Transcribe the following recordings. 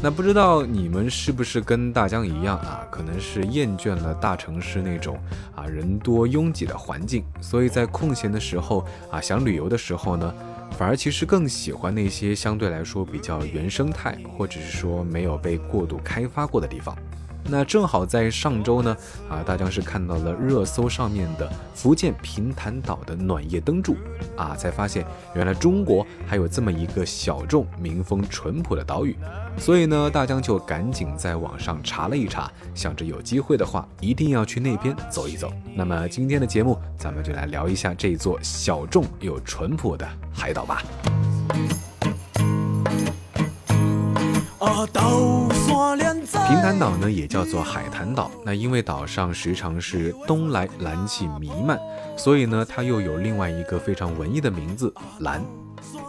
那不知道你们是不是跟大江一样啊？可能是厌倦了大城市那种啊人多拥挤的环境，所以在空闲的时候啊，想旅游的时候呢，反而其实更喜欢那些相对来说比较原生态，或者是说没有被过度开发过的地方。那正好在上周呢，啊，大江是看到了热搜上面的福建平潭岛的暖夜灯柱，啊，才发现原来中国还有这么一个小众、民风淳朴的岛屿。所以呢，大江就赶紧在网上查了一查，想着有机会的话一定要去那边走一走。那么今天的节目，咱们就来聊一下这座小众又淳朴的海岛吧。平潭岛呢，也叫做海坛岛。那因为岛上时常是东来蓝气弥漫，所以呢，它又有另外一个非常文艺的名字——蓝。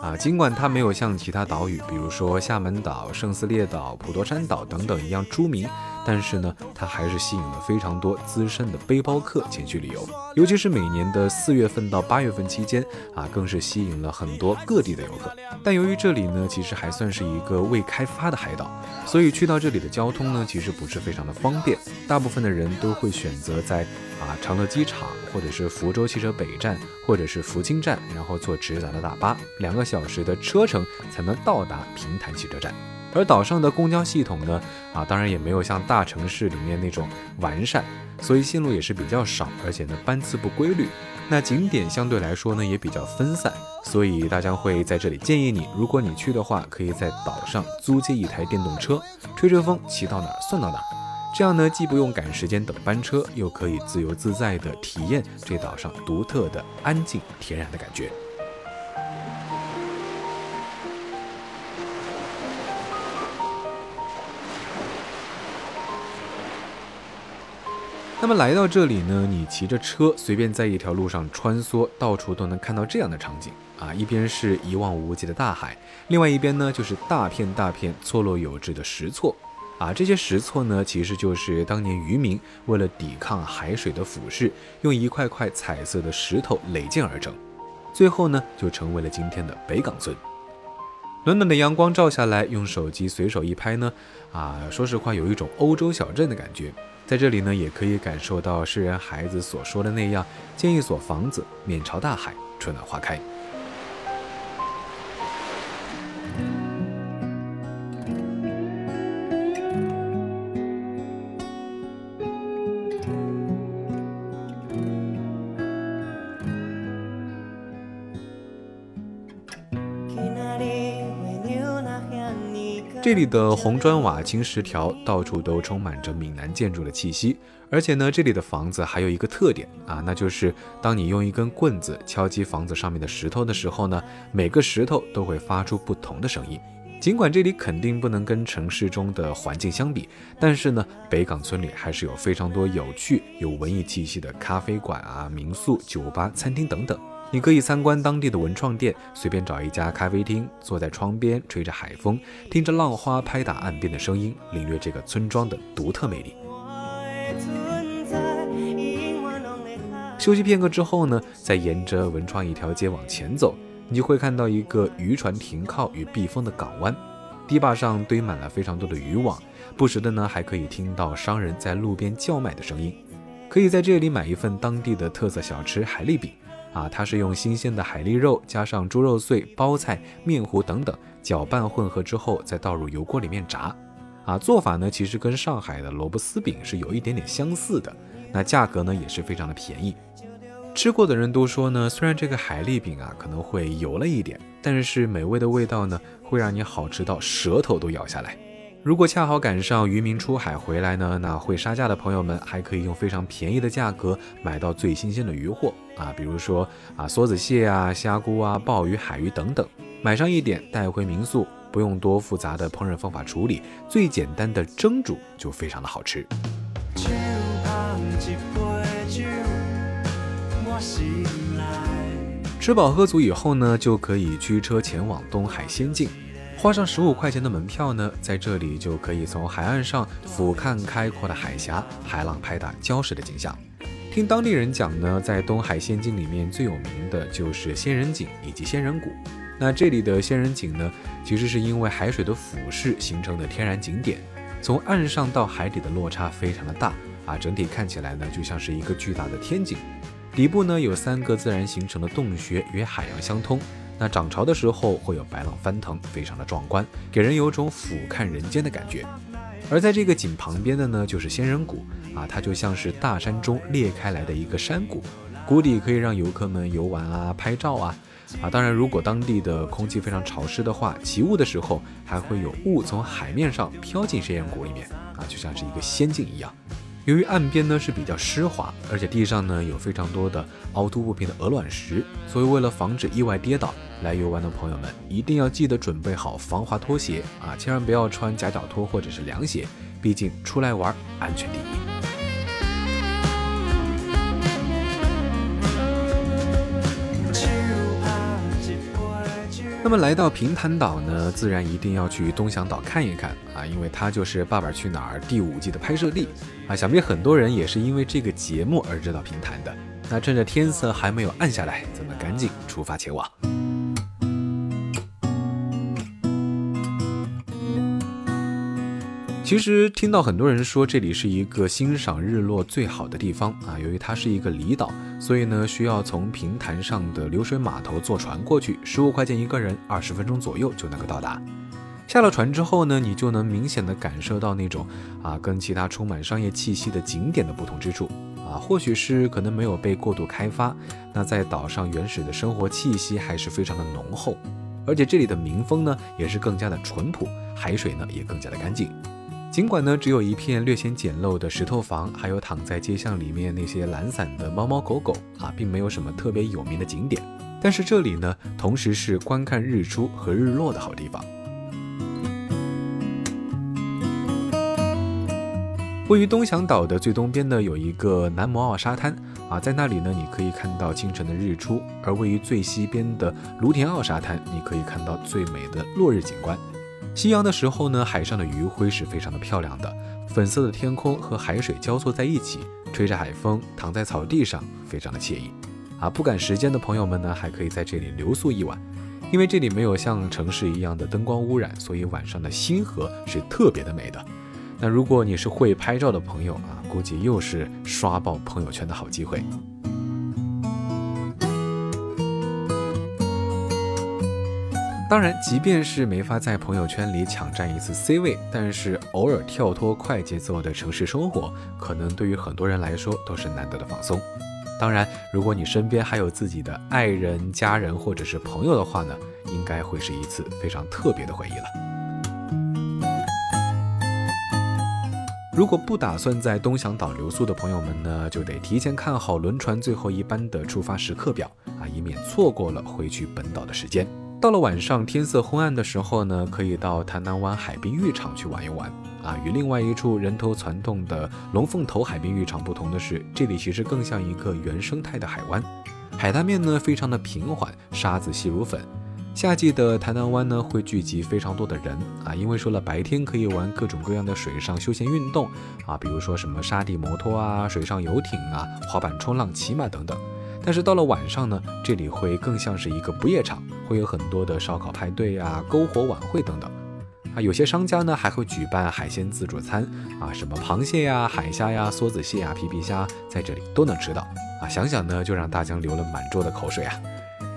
啊，尽管它没有像其他岛屿，比如说厦门岛、圣斯列岛、普陀山岛等等一样出名。但是呢，它还是吸引了非常多资深的背包客前去旅游，尤其是每年的四月份到八月份期间啊，更是吸引了很多各地的游客。但由于这里呢，其实还算是一个未开发的海岛，所以去到这里的交通呢，其实不是非常的方便。大部分的人都会选择在啊长乐机场，或者是福州汽车北站，或者是福清站，然后坐直达的大巴，两个小时的车程才能到达平潭汽车站。而岛上的公交系统呢，啊，当然也没有像大城市里面那种完善，所以线路也是比较少，而且呢班次不规律。那景点相对来说呢也比较分散，所以大家会在这里建议你，如果你去的话，可以在岛上租借一台电动车，吹吹风，骑到哪算到哪。这样呢，既不用赶时间等班车，又可以自由自在地体验这岛上独特的安静天然的感觉。那么来到这里呢，你骑着车随便在一条路上穿梭，到处都能看到这样的场景啊！一边是一望无际的大海，另外一边呢就是大片大片错落有致的石错啊！这些石错呢，其实就是当年渔民为了抵抗海水的腐蚀，用一块块彩色的石头垒建而成，最后呢就成为了今天的北港村。暖暖的阳光照下来，用手机随手一拍呢，啊，说实话有一种欧洲小镇的感觉。在这里呢，也可以感受到诗人孩子所说的那样，建一所房子，面朝大海，春暖花开。这里的红砖瓦青石条到处都充满着闽南建筑的气息，而且呢，这里的房子还有一个特点啊，那就是当你用一根棍子敲击房子上面的石头的时候呢，每个石头都会发出不同的声音。尽管这里肯定不能跟城市中的环境相比，但是呢，北港村里还是有非常多有趣、有文艺气息的咖啡馆啊、民宿、酒吧、餐厅等等。你可以参观当地的文创店，随便找一家咖啡厅，坐在窗边，吹着海风，听着浪花拍打岸边的声音，领略这个村庄的独特魅力。休息片刻之后呢，再沿着文创一条街往前走，你就会看到一个渔船停靠与避风的港湾，堤坝上堆满了非常多的渔网，不时的呢还可以听到商人在路边叫卖的声音，可以在这里买一份当地的特色小吃海蛎饼。啊，它是用新鲜的海蛎肉加上猪肉碎、包菜、面糊等等搅拌混合之后，再倒入油锅里面炸。啊，做法呢其实跟上海的萝卜丝饼是有一点点相似的。那价格呢也是非常的便宜。吃过的人都说呢，虽然这个海蛎饼啊可能会油了一点，但是美味的味道呢会让你好吃到舌头都咬下来。如果恰好赶上渔民出海回来呢，那会杀价的朋友们还可以用非常便宜的价格买到最新鲜的鱼货啊，比如说啊梭子蟹啊、虾菇啊、鲍鱼、海鱼等等，买上一点带回民宿，不用多复杂的烹饪方法处理，最简单的蒸煮就非常的好吃。吃饱喝足以后呢，就可以驱车前往东海仙境。花上十五块钱的门票呢，在这里就可以从海岸上俯瞰开阔的海峡，海浪拍打礁石的景象。听当地人讲呢，在东海仙境里面最有名的就是仙人井以及仙人谷。那这里的仙人井呢，其实是因为海水的腐蚀形成的天然景点，从岸上到海底的落差非常的大啊，整体看起来呢就像是一个巨大的天井，底部呢有三个自然形成的洞穴与海洋相通，那涨潮的时候会有白浪翻腾，非常的壮观，给人有种俯瞰人间的感觉。而在这个井旁边的呢，就是仙人谷啊，它就像是大山中裂开来的一个山谷，谷底可以让游客们游玩啊、拍照啊。啊，当然，如果当地的空气非常潮湿的话，起雾的时候还会有雾从海面上飘进仙人谷里面啊，就像是一个仙境一样。由于岸边呢是比较湿滑，而且地上呢有非常多的凹凸不平的鹅卵石，所以为了防止意外跌倒，来游玩的朋友们一定要记得准备好防滑拖鞋啊，千万不要穿夹脚拖或者是凉鞋，毕竟出来玩安全第一。那么来到平潭岛呢，自然一定要去东翔岛看一看啊，因为它就是《爸爸去哪儿》第五季的拍摄地啊。想必很多人也是因为这个节目而知道平潭的。那趁着天色还没有暗下来，咱们赶紧出发前往。其实听到很多人说这里是一个欣赏日落最好的地方啊，由于它是一个离岛，所以呢需要从平潭上的流水码头坐船过去，十五块钱一个人，二十分钟左右就能够到达。下了船之后呢，你就能明显的感受到那种啊跟其他充满商业气息的景点的不同之处啊，或许是可能没有被过度开发，那在岛上原始的生活气息还是非常的浓厚，而且这里的民风呢也是更加的淳朴，海水呢也更加的干净。尽管呢，只有一片略显简陋的石头房，还有躺在街巷里面那些懒散的猫猫狗狗啊，并没有什么特别有名的景点。但是这里呢，同时是观看日出和日落的好地方。位于东翔岛的最东边呢，有一个南摩奥沙滩啊，在那里呢，你可以看到清晨的日出；而位于最西边的芦田奥沙滩，你可以看到最美的落日景观。夕阳的时候呢，海上的余晖是非常的漂亮的，粉色的天空和海水交错在一起，吹着海风，躺在草地上，非常的惬意。啊，不赶时间的朋友们呢，还可以在这里留宿一晚，因为这里没有像城市一样的灯光污染，所以晚上的星河是特别的美的。那如果你是会拍照的朋友啊，估计又是刷爆朋友圈的好机会。当然，即便是没法在朋友圈里抢占一次 C 位，但是偶尔跳脱快节奏的城市生活，可能对于很多人来说都是难得的放松。当然，如果你身边还有自己的爱人、家人或者是朋友的话呢，应该会是一次非常特别的回忆了。如果不打算在东翔岛留宿的朋友们呢，就得提前看好轮船最后一班的出发时刻表啊，以免错过了回去本岛的时间。到了晚上，天色昏暗的时候呢，可以到潭南湾海滨浴场去玩一玩啊。与另外一处人头攒动的龙凤头海滨浴场不同的是，这里其实更像一个原生态的海湾，海滩面呢非常的平缓，沙子细如粉。夏季的潭南湾呢会聚集非常多的人啊，因为说了白天可以玩各种各样的水上休闲运动啊，比如说什么沙地摩托啊、水上游艇啊、滑板、冲浪、骑马等等。但是到了晚上呢，这里会更像是一个不夜场，会有很多的烧烤派对啊、篝火晚会等等。啊，有些商家呢还会举办海鲜自助餐啊，什么螃蟹呀、海虾呀、梭子蟹啊、皮皮虾，在这里都能吃到。啊，想想呢就让大江流了满桌的口水啊！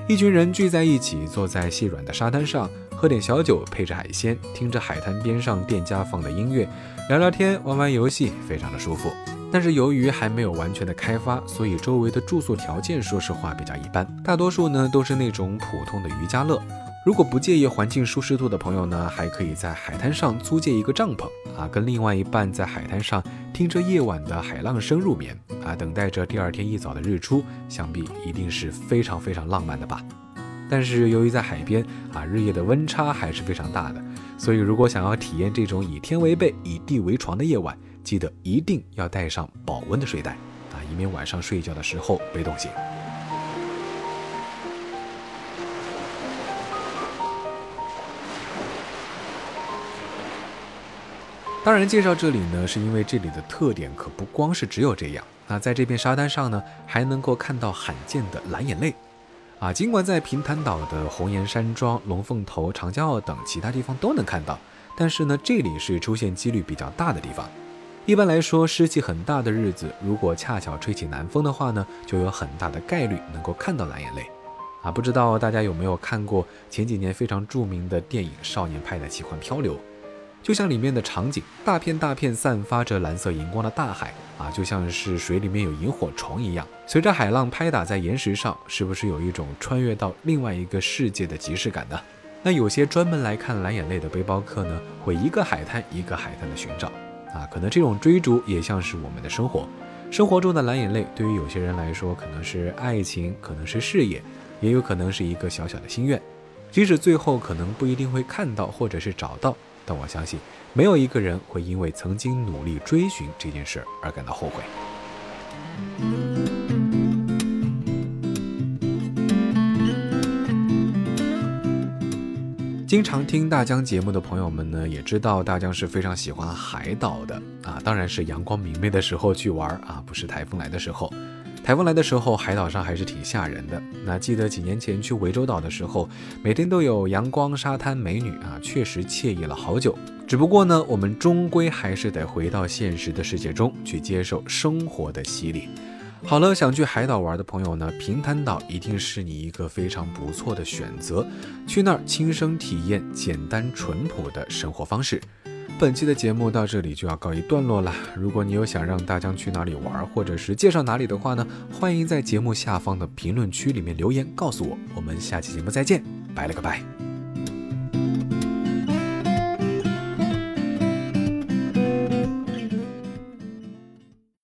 一群人聚在一起，坐在细软的沙滩上，喝点小酒，配着海鲜，听着海滩边上店家放的音乐，聊聊天，玩玩游戏，非常的舒服。但是由于还没有完全的开发，所以周围的住宿条件说实话比较一般，大多数呢都是那种普通的渔家乐。如果不介意环境舒适度的朋友呢，还可以在海滩上租借一个帐篷啊，跟另外一半在海滩上听着夜晚的海浪声入眠啊，等待着第二天一早的日出，想必一定是非常非常浪漫的吧。但是由于在海边啊，日夜的温差还是非常大的，所以如果想要体验这种以天为被、以地为床的夜晚，记得一定要带上保温的睡袋啊，以免晚上睡觉的时候被冻醒。当然，介绍这里呢，是因为这里的特点可不光是只有这样。那在这片沙滩上呢，还能够看到罕见的蓝眼泪啊，尽管在平潭岛的红岩山庄、龙凤头、长江澳等其他地方都能看到，但是呢，这里是出现几率比较大的地方。一般来说，湿气很大的日子，如果恰巧吹起南风的话呢，就有很大的概率能够看到蓝眼泪。啊，不知道大家有没有看过前几年非常著名的电影《少年派的奇幻漂流》？就像里面的场景，大片大片散发着蓝色荧光的大海啊，就像是水里面有萤火虫一样，随着海浪拍打在岩石上，是不是有一种穿越到另外一个世界的即视感呢？那有些专门来看蓝眼泪的背包客呢，会一个海滩一个海滩的寻找啊，可能这种追逐也像是我们的生活，生活中的蓝眼泪对于有些人来说，可能是爱情，可能是事业，也有可能是一个小小的心愿，即使最后可能不一定会看到或者是找到。但我相信，没有一个人会因为曾经努力追寻这件事而感到后悔。经常听大江节目的朋友们呢，也知道大江是非常喜欢海岛的啊，当然是阳光明媚的时候去玩啊，不是台风来的时候。台风来的时候，海岛上还是挺吓人的。那记得几年前去涠洲岛的时候，每天都有阳光、沙滩、美女啊，确实惬意了好久。只不过呢，我们终归还是得回到现实的世界中去接受生活的洗礼。好了，想去海岛玩的朋友呢，平潭岛一定是你一个非常不错的选择。去那儿亲身体验简单淳朴的生活方式。本期的节目到这里就要告一段落了。如果你有想让大江去哪里玩，或者是介绍哪里的话呢，欢迎在节目下方的评论区里面留言告诉我。我们下期节目再见，拜了个拜。